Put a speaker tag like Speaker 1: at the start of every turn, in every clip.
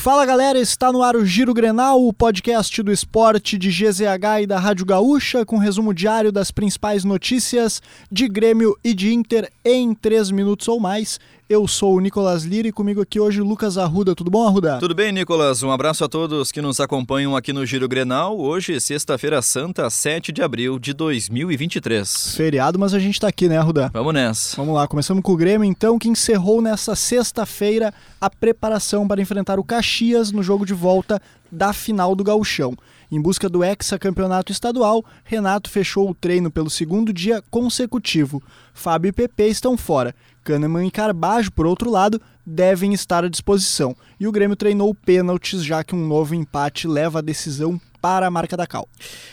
Speaker 1: Fala galera, está no ar o Giro Grenal, o podcast do esporte de GZH e da Rádio Gaúcha, com resumo diário das principais notícias de Grêmio e de Inter em 3 minutos ou mais. Eu sou o Nicolas Lira e comigo aqui hoje Lucas Arruda. Tudo bom, Arruda?
Speaker 2: Tudo bem, Nicolas. Um abraço a todos que nos acompanham aqui no Giro Grenal. Hoje, sexta-feira santa, 7 de abril de 2023.
Speaker 1: Feriado, mas a gente tá aqui, né, Arruda?
Speaker 2: Vamos nessa.
Speaker 1: Vamos lá, começamos com o Grêmio, então, que encerrou nessa sexta-feira a preparação para enfrentar o Caxias no jogo de volta da final do Gauchão. Em busca do hexacampeonato estadual, Renato fechou o treino pelo segundo dia consecutivo. Fábio e PP estão fora. Kahneman e Carbajo, por outro lado, devem estar à disposição. E o Grêmio treinou pênaltis, já que um novo empate leva a decisão para a marca da Cal.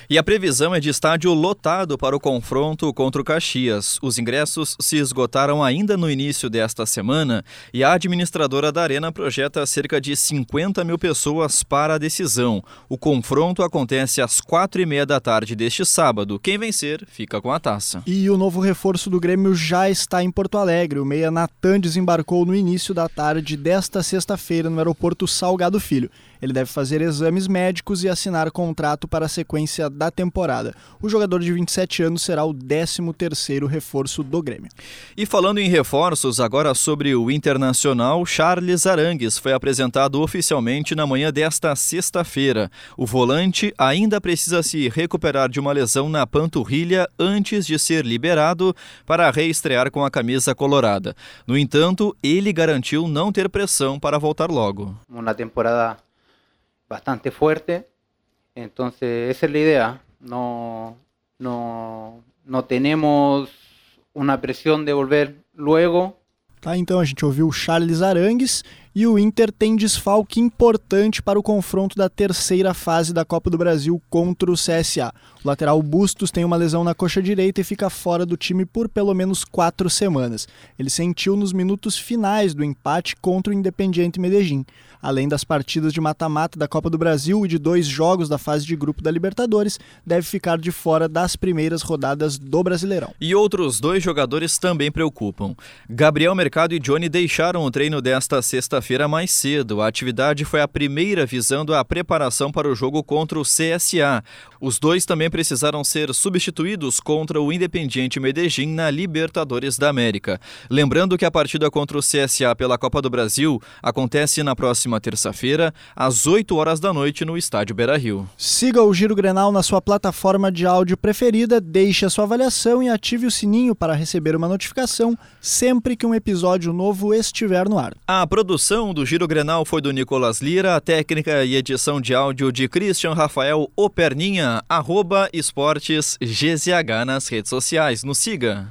Speaker 2: E a previsão é de estádio lotado para o confronto contra o Caxias. Os ingressos se esgotaram ainda no início desta semana e a administradora da Arena projeta cerca de 50 mil pessoas para a decisão. O confronto acontece às quatro e meia da tarde deste sábado. Quem vencer fica com a taça.
Speaker 1: E o novo reforço do Grêmio já está em Porto Alegre. O meia Natan desembarcou no início da tarde desta sexta-feira no aeroporto Salgado Filho. Ele deve fazer exames médicos e assinar contrato para a sequência da temporada. O jogador de 27 anos será o 13º reforço do Grêmio.
Speaker 2: E falando em reforços, agora sobre o Internacional, Charles Arangues foi apresentado oficialmente na manhã desta sexta-feira. O volante ainda precisa se recuperar de uma lesão na panturrilha antes de ser liberado para reestrear com a camisa colorada. No entanto, ele garantiu não ter pressão para voltar logo.
Speaker 3: Uma temporada bastante fuerte. Entonces, esa es la idea. No, no, no tenemos una presión de volver luego.
Speaker 1: Tá, então a gente ouviu Charles Arangues e o Inter tem desfalque importante para o confronto da terceira fase da Copa do Brasil contra o CSA. O lateral Bustos tem uma lesão na coxa direita e fica fora do time por pelo menos quatro semanas. Ele sentiu nos minutos finais do empate contra o Independiente Medellín. Além das partidas de mata-mata da Copa do Brasil e de dois jogos da fase de grupo da Libertadores, deve ficar de fora das primeiras rodadas do Brasileirão.
Speaker 2: E outros dois jogadores também preocupam. Gabriel Mercado e Johnny deixaram o treino desta sexta-feira mais cedo. A atividade foi a primeira visando a preparação para o jogo contra o CSA. Os dois também precisaram ser substituídos contra o Independiente Medellín na Libertadores da América. Lembrando que a partida contra o CSA pela Copa do Brasil acontece na próxima terça-feira, às 8 horas da noite, no Estádio Beira Rio.
Speaker 1: Siga o Giro Grenal na sua plataforma de áudio preferida, deixe a sua avaliação e ative o sininho para receber uma notificação sempre que um episódio novo estiver no ar.
Speaker 2: A produção do Giro Grenal foi do Nicolas Lira, a técnica e edição de áudio de Christian Rafael Operninha, arroba esportes GZH nas redes sociais. Nos siga.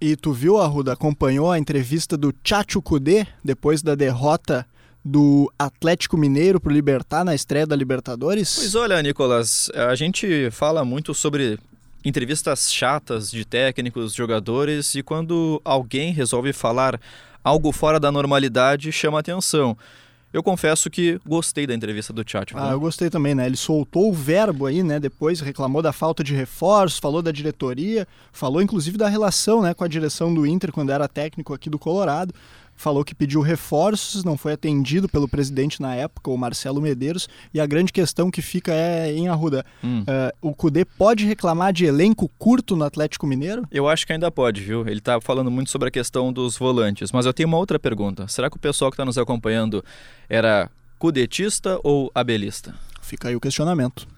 Speaker 1: E tu viu, Arruda, acompanhou a entrevista do Tchatcho Kudê depois da derrota do Atlético Mineiro para o Libertar na estreia da Libertadores?
Speaker 2: Pois olha, Nicolas, a gente fala muito sobre entrevistas chatas de técnicos, jogadores e quando alguém resolve falar algo fora da normalidade chama atenção. Eu confesso que gostei da entrevista do Tchatcho.
Speaker 1: Ah, eu gostei também, né? Ele soltou o verbo aí, né? Depois reclamou da falta de reforços, falou da diretoria, falou inclusive da relação né, com a direção do Inter quando era técnico aqui do Colorado falou que pediu reforços, não foi atendido pelo presidente na época, o Marcelo Medeiros, e a grande questão que fica é em Arruda. Hum. Uh, o Cudê pode reclamar de elenco curto no Atlético Mineiro?
Speaker 2: Eu acho que ainda pode, viu? Ele está falando muito sobre a questão dos volantes, mas eu tenho uma outra pergunta. Será que o pessoal que está nos acompanhando era cudetista ou abelista?
Speaker 1: Fica aí o questionamento.